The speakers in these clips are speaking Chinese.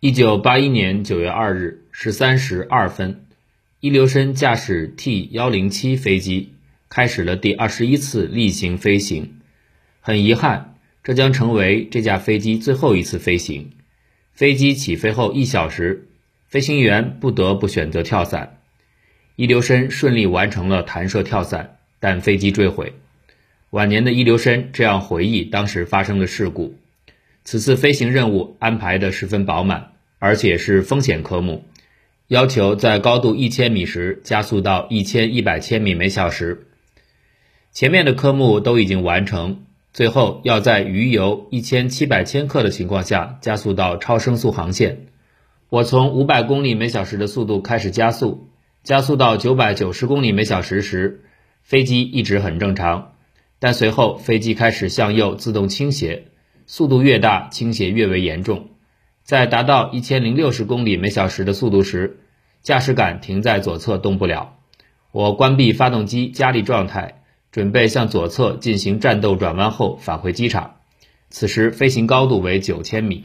一九八一年九月二日十三时二分，伊留申驾驶 T 幺零七飞机开始了第二十一次例行飞行。很遗憾，这将成为这架飞机最后一次飞行。飞机起飞后一小时，飞行员不得不选择跳伞。伊留申顺利完成了弹射跳伞，但飞机坠毁。晚年的伊留申这样回忆当时发生的事故。此次飞行任务安排的十分饱满，而且是风险科目，要求在高度一千米时加速到一千一百千米每小时。前面的科目都已经完成，最后要在余油一千七百千克的情况下加速到超声速航线。我从五百公里每小时的速度开始加速，加速到九百九十公里每小时时，飞机一直很正常，但随后飞机开始向右自动倾斜。速度越大，倾斜越为严重。在达到一千零六十公里每小时的速度时，驾驶杆停在左侧动不了。我关闭发动机加力状态，准备向左侧进行战斗转弯后返回机场。此时飞行高度为九千米。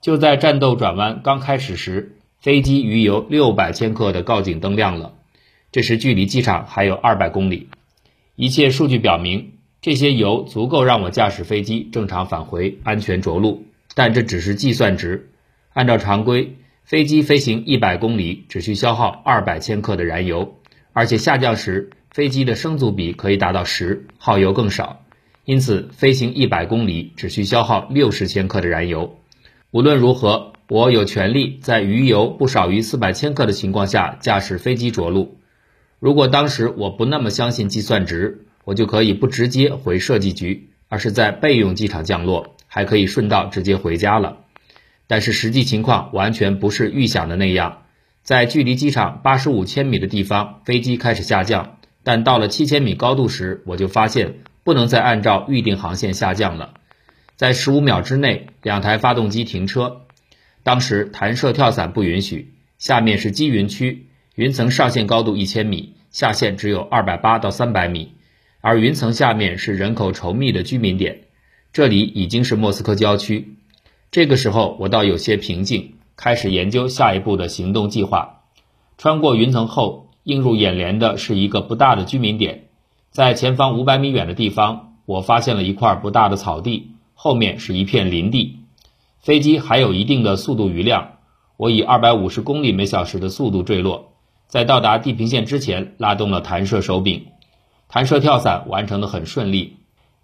就在战斗转弯刚开始时，飞机余油六百千克的告警灯亮了。这时距离机场还有二百公里。一切数据表明。这些油足够让我驾驶飞机正常返回，安全着陆，但这只是计算值。按照常规，飞机飞行一百公里只需消耗二百千克的燃油，而且下降时飞机的升阻比可以达到十，耗油更少。因此，飞行一百公里只需消耗六十千克的燃油。无论如何，我有权利在余油不少于四百千克的情况下驾驶飞机着陆。如果当时我不那么相信计算值，我就可以不直接回设计局，而是在备用机场降落，还可以顺道直接回家了。但是实际情况完全不是预想的那样，在距离机场八十五千米的地方，飞机开始下降，但到了七千米高度时，我就发现不能再按照预定航线下降了。在十五秒之内，两台发动机停车。当时弹射跳伞不允许，下面是积云区，云层上限高度一千米，下限只有二百八到三百米。而云层下面是人口稠密的居民点，这里已经是莫斯科郊区。这个时候我倒有些平静，开始研究下一步的行动计划。穿过云层后，映入眼帘的是一个不大的居民点，在前方五百米远的地方，我发现了一块不大的草地，后面是一片林地。飞机还有一定的速度余量，我以二百五十公里每小时的速度坠落，在到达地平线之前拉动了弹射手柄。弹射跳伞完成的很顺利，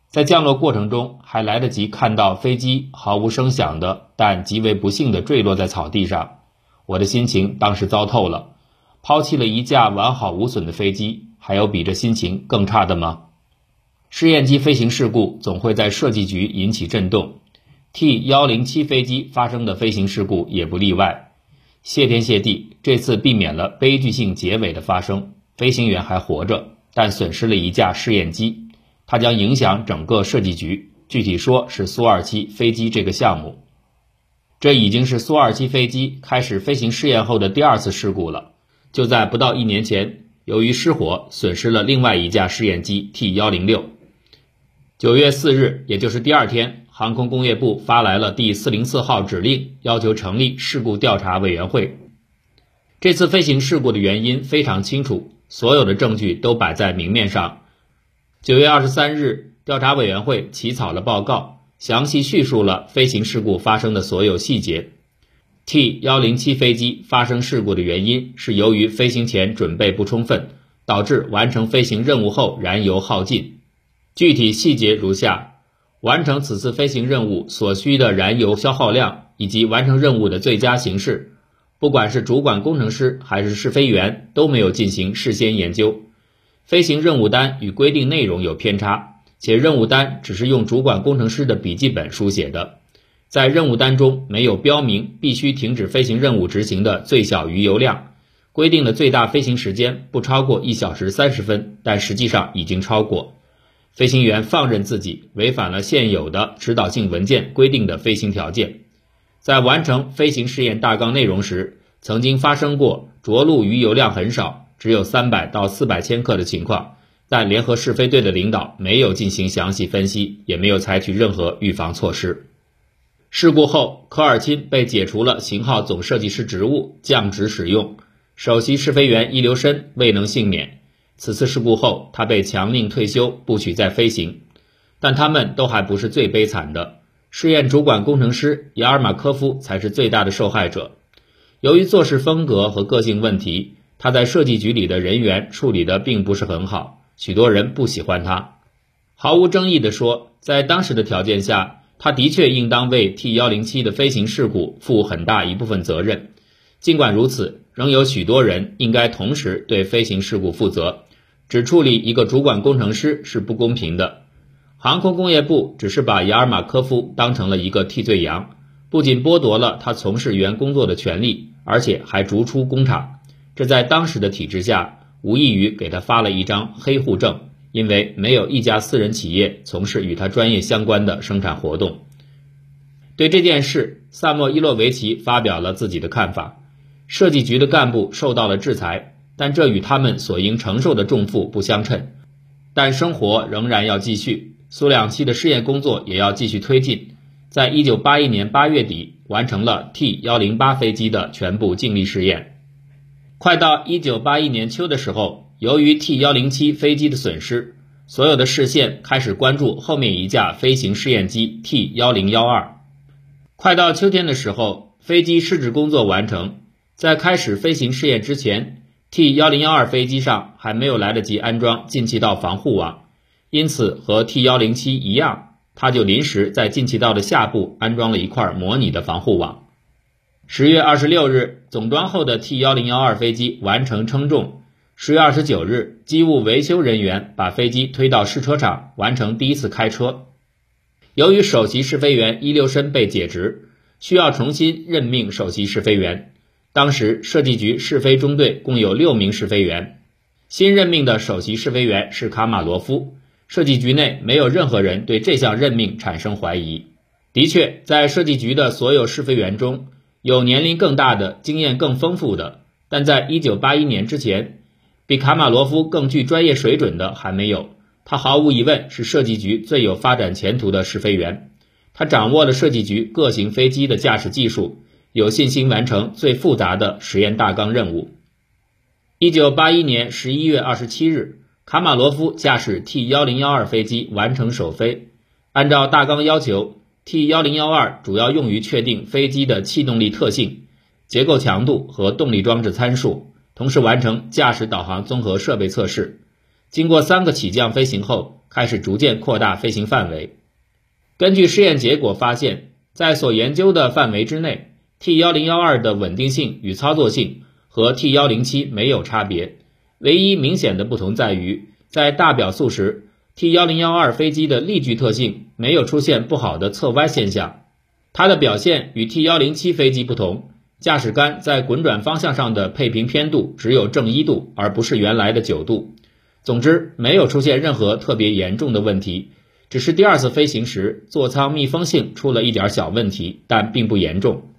在降落过程中还来得及看到飞机毫无声响的，但极为不幸的坠落在草地上。我的心情当时糟透了，抛弃了一架完好无损的飞机，还有比这心情更差的吗？试验机飞行事故总会在设计局引起震动，T 幺零七飞机发生的飞行事故也不例外。谢天谢地，这次避免了悲剧性结尾的发生，飞行员还活着。但损失了一架试验机，它将影响整个设计局。具体说是苏二七飞机这个项目。这已经是苏二七飞机开始飞行试验后的第二次事故了。就在不到一年前，由于失火损失了另外一架试验机 T 幺零六。九月四日，也就是第二天，航空工业部发来了第四零四号指令，要求成立事故调查委员会。这次飞行事故的原因非常清楚。所有的证据都摆在明面上。九月二十三日，调查委员会起草了报告，详细叙述了飞行事故发生的所有细节。T 幺零七飞机发生事故的原因是由于飞行前准备不充分，导致完成飞行任务后燃油耗尽。具体细节如下：完成此次飞行任务所需的燃油消耗量以及完成任务的最佳形式。不管是主管工程师还是试飞员都没有进行事先研究，飞行任务单与规定内容有偏差，且任务单只是用主管工程师的笔记本书写的，在任务单中没有标明必须停止飞行任务执行的最小余油量，规定的最大飞行时间不超过一小时三十分，但实际上已经超过，飞行员放任自己，违反了现有的指导性文件规定的飞行条件。在完成飞行试验大纲内容时，曾经发生过着陆余油量很少，只有三百到四百千克的情况，但联合试飞队的领导没有进行详细分析，也没有采取任何预防措施。事故后，科尔钦被解除了型号总设计师职务，降职使用。首席试飞员伊留申未能幸免。此次事故后，他被强令退休，不许再飞行。但他们都还不是最悲惨的，试验主管工程师亚尔马科夫才是最大的受害者。由于做事风格和个性问题，他在设计局里的人员处理的并不是很好，许多人不喜欢他。毫无争议地说，在当时的条件下，他的确应当为 T 幺零七的飞行事故负很大一部分责任。尽管如此，仍有许多人应该同时对飞行事故负责。只处理一个主管工程师是不公平的。航空工业部只是把雅尔马科夫当成了一个替罪羊，不仅剥夺了他从事原工作的权利，而且还逐出工厂。这在当时的体制下，无异于给他发了一张黑户证，因为没有一家私人企业从事与他专业相关的生产活动。对这件事，萨莫伊洛维奇发表了自己的看法：设计局的干部受到了制裁，但这与他们所应承受的重负不相称。但生活仍然要继续，苏两七的试验工作也要继续推进。在一九八一年八月底，完成了 T 幺零八飞机的全部静力试验。快到一九八一年秋的时候，由于 T 幺零七飞机的损失，所有的视线开始关注后面一架飞行试验机 T 幺零幺二。快到秋天的时候，飞机试制工作完成，在开始飞行试验之前，T 幺零幺二飞机上还没有来得及安装进气道防护网，因此和 T 幺零七一样，它就临时在进气道的下部安装了一块模拟的防护网。十月二十六日，总装后的 T 幺零幺二飞机完成称重。十月二十九日，机务维修人员把飞机推到试车场，完成第一次开车。由于首席试飞员伊留申被解职，需要重新任命首席试飞员。当时设计局试飞中队共有六名试飞员，新任命的首席试飞员是卡马罗夫。设计局内没有任何人对这项任命产生怀疑。的确，在设计局的所有试飞员中，有年龄更大的、经验更丰富的，但在一九八一年之前，比卡马罗夫更具专业水准的还没有。他毫无疑问是设计局最有发展前途的试飞员。他掌握了设计局各型飞机的驾驶技术，有信心完成最复杂的实验大纲任务。一九八一年十一月二十七日，卡马罗夫驾驶 T 幺零幺二飞机完成首飞。按照大纲要求。T 幺零幺二主要用于确定飞机的气动力特性、结构强度和动力装置参数，同时完成驾驶导航综合设备测试。经过三个起降飞行后，开始逐渐扩大飞行范围。根据试验结果发现，在所研究的范围之内，T 幺零幺二的稳定性与操作性和 T 幺零七没有差别。唯一明显的不同在于，在大表速时。T 幺零幺二飞机的力矩特性没有出现不好的侧歪现象，它的表现与 T 幺零七飞机不同，驾驶杆在滚转方向上的配平偏度只有正一度，而不是原来的九度。总之，没有出现任何特别严重的问题，只是第二次飞行时座舱密封性出了一点小问题，但并不严重。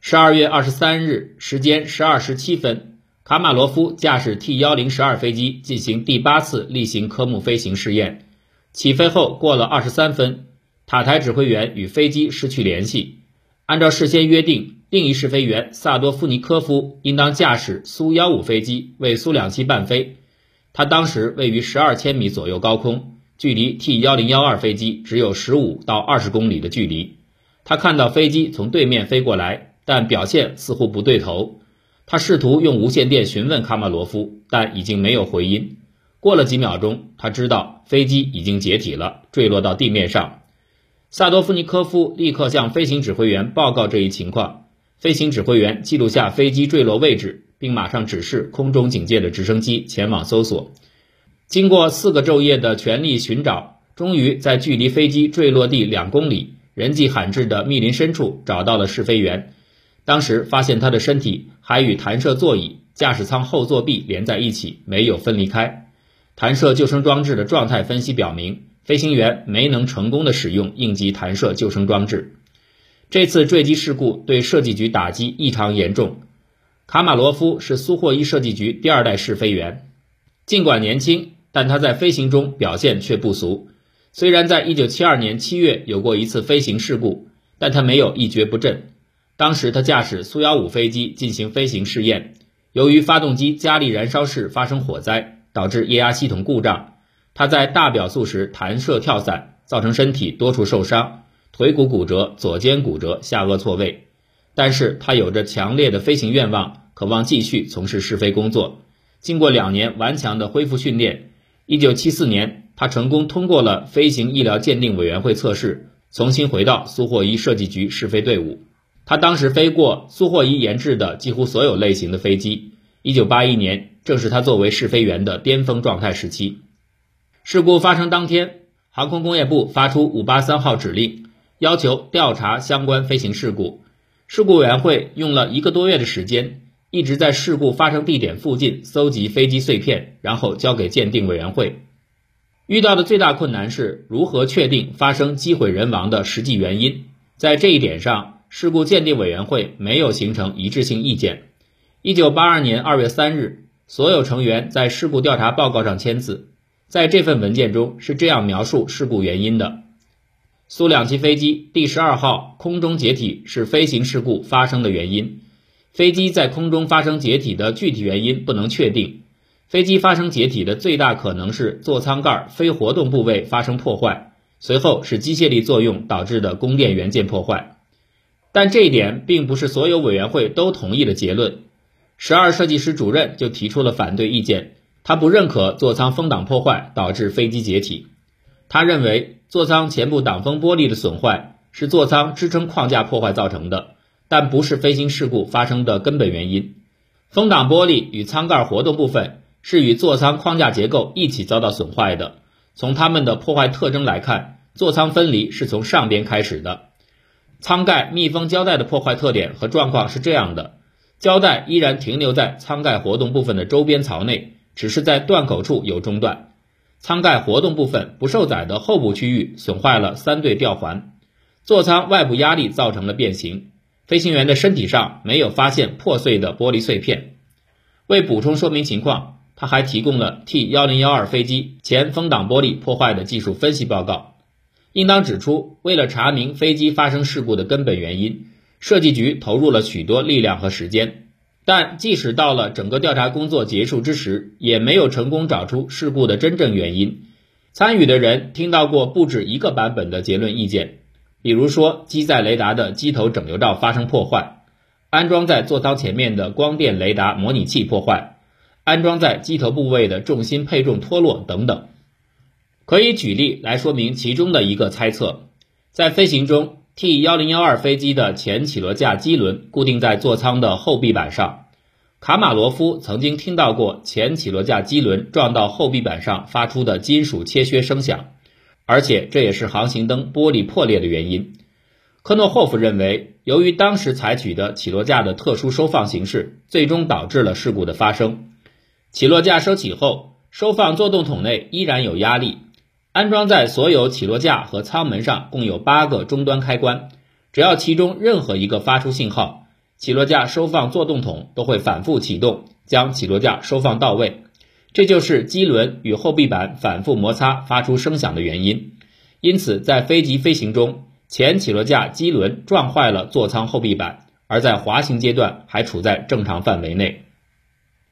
十二月二十三日，时间十二时七分。卡马罗夫驾驶 T 幺零十二飞机进行第八次例行科目飞行试验。起飞后过了二十三分，塔台指挥员与飞机失去联系。按照事先约定，另一试飞员萨多夫尼科夫应当驾驶苏幺五飞机为苏两七伴飞。他当时位于十二千米左右高空，距离 T 幺零幺二飞机只有十五到二十公里的距离。他看到飞机从对面飞过来，但表现似乎不对头。他试图用无线电询问卡马罗夫，但已经没有回音。过了几秒钟，他知道飞机已经解体了，坠落到地面上。萨多夫尼科夫立刻向飞行指挥员报告这一情况。飞行指挥员记录下飞机坠落位置，并马上指示空中警戒的直升机前往搜索。经过四个昼夜的全力寻找，终于在距离飞机坠落地两公里、人迹罕至的密林深处找到了试飞员。当时发现他的身体还与弹射座椅、驾驶舱后座壁连在一起，没有分离开。弹射救生装置的状态分析表明，飞行员没能成功的使用应急弹射救生装置。这次坠机事故对设计局打击异常严重。卡马罗夫是苏霍伊设计局第二代试飞员，尽管年轻，但他在飞行中表现却不俗。虽然在1972年7月有过一次飞行事故。但他没有一蹶不振。当时他驾驶苏幺五飞机进行飞行试验，由于发动机加力燃烧室发生火灾，导致液压系统故障。他在大表速时弹射跳伞，造成身体多处受伤，腿骨骨折、左肩骨折、下颚错位。但是他有着强烈的飞行愿望，渴望继续从事试飞工作。经过两年顽强的恢复训练，一九七四年，他成功通过了飞行医疗鉴定委员会测试，重新回到苏霍伊设计局试飞队伍。他当时飞过苏霍伊研制的几乎所有类型的飞机。一九八一年，正是他作为试飞员的巅峰状态时期。事故发生当天，航空工业部发出五八三号指令，要求调查相关飞行事故。事故委员会用了一个多月的时间，一直在事故发生地点附近搜集飞机碎片，然后交给鉴定委员会。遇到的最大困难是如何确定发生机毁人亡的实际原因。在这一点上，事故鉴定委员会没有形成一致性意见。一九八二年二月三日，所有成员在事故调查报告上签字。在这份文件中是这样描述事故原因的：苏两栖飞机第十二号空中解体是飞行事故发生的原因。飞机在空中发生解体的具体原因不能确定。飞机发生解体的最大可能是座舱盖非活动部位发生破坏，随后是机械力作用导致的供电元件破坏。但这一点并不是所有委员会都同意的结论。十二设计师主任就提出了反对意见。他不认可座舱风挡破坏导致飞机解体。他认为座舱前部挡风玻璃的损坏是座舱支撑框架破坏造成的，但不是飞行事故发生的根本原因。风挡玻璃与舱盖活动部分是与座舱框架结构一起遭到损坏的。从它们的破坏特征来看，座舱分离是从上边开始的。舱盖密封胶带的破坏特点和状况是这样的：胶带依然停留在舱盖活动部分的周边槽内。只是在断口处有中断，舱盖活动部分不受载的后部区域损坏了三对吊环，座舱外部压力造成了变形。飞行员的身体上没有发现破碎的玻璃碎片。为补充说明情况，他还提供了 T 幺零幺二飞机前风挡玻璃破坏的技术分析报告。应当指出，为了查明飞机发生事故的根本原因，设计局投入了许多力量和时间。但即使到了整个调查工作结束之时，也没有成功找出事故的真正原因。参与的人听到过不止一个版本的结论意见，比如说机载雷达的机头整流罩发生破坏，安装在座舱前面的光电雷达模拟器破坏，安装在机头部位的重心配重脱落等等。可以举例来说明其中的一个猜测：在飞行中。T 幺零幺二飞机的前起落架机轮固定在座舱的后壁板上。卡马罗夫曾经听到过前起落架机轮撞到后壁板上发出的金属切削声响，而且这也是航行灯玻璃破裂的原因。科诺霍夫认为，由于当时采取的起落架的特殊收放形式，最终导致了事故的发生。起落架收起后，收放作动筒内依然有压力。安装在所有起落架和舱门上共有八个终端开关，只要其中任何一个发出信号，起落架收放作动筒都会反复启动，将起落架收放到位。这就是机轮与后壁板反复摩擦发出声响的原因。因此，在飞机飞行中，前起落架机轮撞坏了座舱后壁板，而在滑行阶段还处在正常范围内。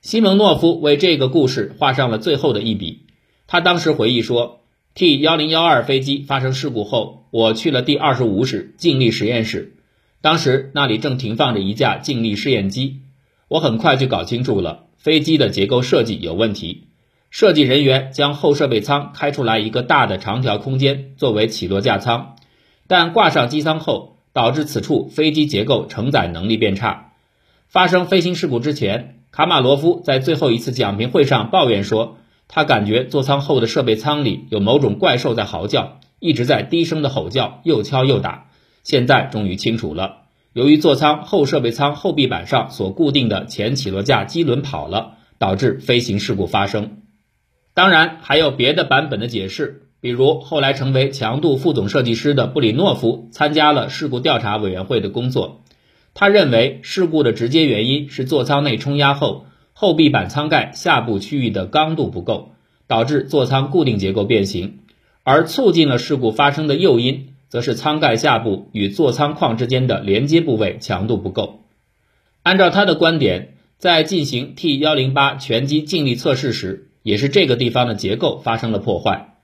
西蒙诺夫为这个故事画上了最后的一笔。他当时回忆说。T 幺零幺二飞机发生事故后，我去了第二十五室静力实验室。当时那里正停放着一架静力试验机。我很快就搞清楚了，飞机的结构设计有问题。设计人员将后设备舱开出来一个大的长条空间作为起落架舱，但挂上机舱后，导致此处飞机结构承载能力变差。发生飞行事故之前，卡马罗夫在最后一次讲评会上抱怨说。他感觉座舱后的设备舱里有某种怪兽在嚎叫，一直在低声的吼叫，又敲又打。现在终于清楚了，由于座舱后设备舱后壁板上所固定的前起落架机轮跑了，导致飞行事故发生。当然还有别的版本的解释，比如后来成为强度副总设计师的布里诺夫参加了事故调查委员会的工作，他认为事故的直接原因是座舱内冲压后。后壁板舱盖下部区域的刚度不够，导致座舱固定结构变形，而促进了事故发生的诱因则是舱盖下部与座舱框之间的连接部位强度不够。按照他的观点，在进行 T 幺零八全机静力测试时，也是这个地方的结构发生了破坏。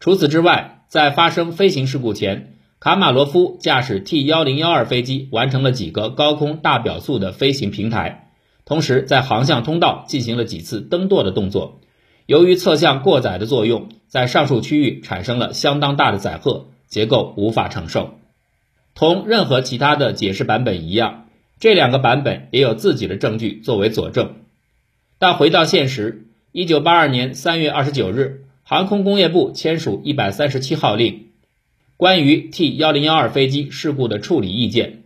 除此之外，在发生飞行事故前，卡马罗夫驾驶 T 幺零幺二飞机完成了几个高空大表速的飞行平台，同时在航向通道进行了几次蹬舵的动作。由于侧向过载的作用，在上述区域产生了相当大的载荷，结构无法承受。同任何其他的解释版本一样，这两个版本也有自己的证据作为佐证。但回到现实，一九八二年三月二十九日，航空工业部签署一百三十七号令。关于 T 幺零幺二飞机事故的处理意见，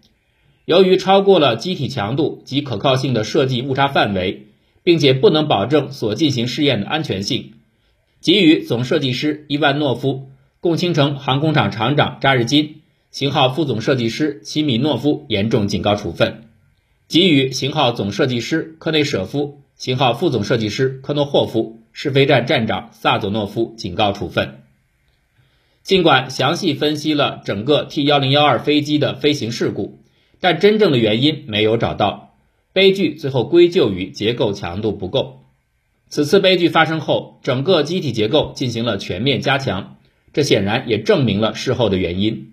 由于超过了机体强度及可靠性的设计误差范围，并且不能保证所进行试验的安全性，给予总设计师伊万诺夫、共青城航空厂厂长扎日金、型号副总设计师齐米诺夫严重警告处分，给予型号总设计师科内舍夫、型号副总设计师科诺霍夫、试飞站站长萨佐诺夫警告处分。尽管详细分析了整个 T 幺零幺二飞机的飞行事故，但真正的原因没有找到。悲剧最后归咎于结构强度不够。此次悲剧发生后，整个机体结构进行了全面加强，这显然也证明了事后的原因。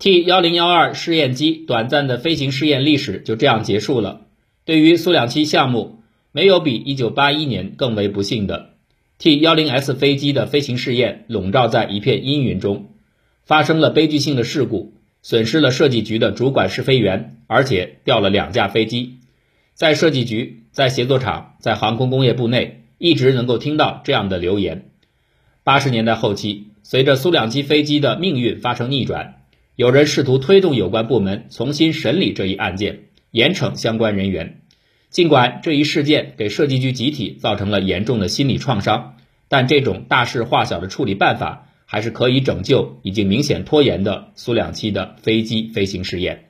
T 幺零幺二试验机短暂的飞行试验历史就这样结束了。对于苏两七项目，没有比一九八一年更为不幸的。T 幺零 S 飞机的飞行试验笼罩在一片阴云中，发生了悲剧性的事故，损失了设计局的主管试飞员，而且掉了两架飞机。在设计局、在协作厂、在航空工业部内，一直能够听到这样的流言。八十年代后期，随着苏两七飞机的命运发生逆转，有人试图推动有关部门重新审理这一案件，严惩相关人员。尽管这一事件给设计局集体造成了严重的心理创伤，但这种大事化小的处理办法还是可以拯救已经明显拖延的苏两七的飞机飞行试验。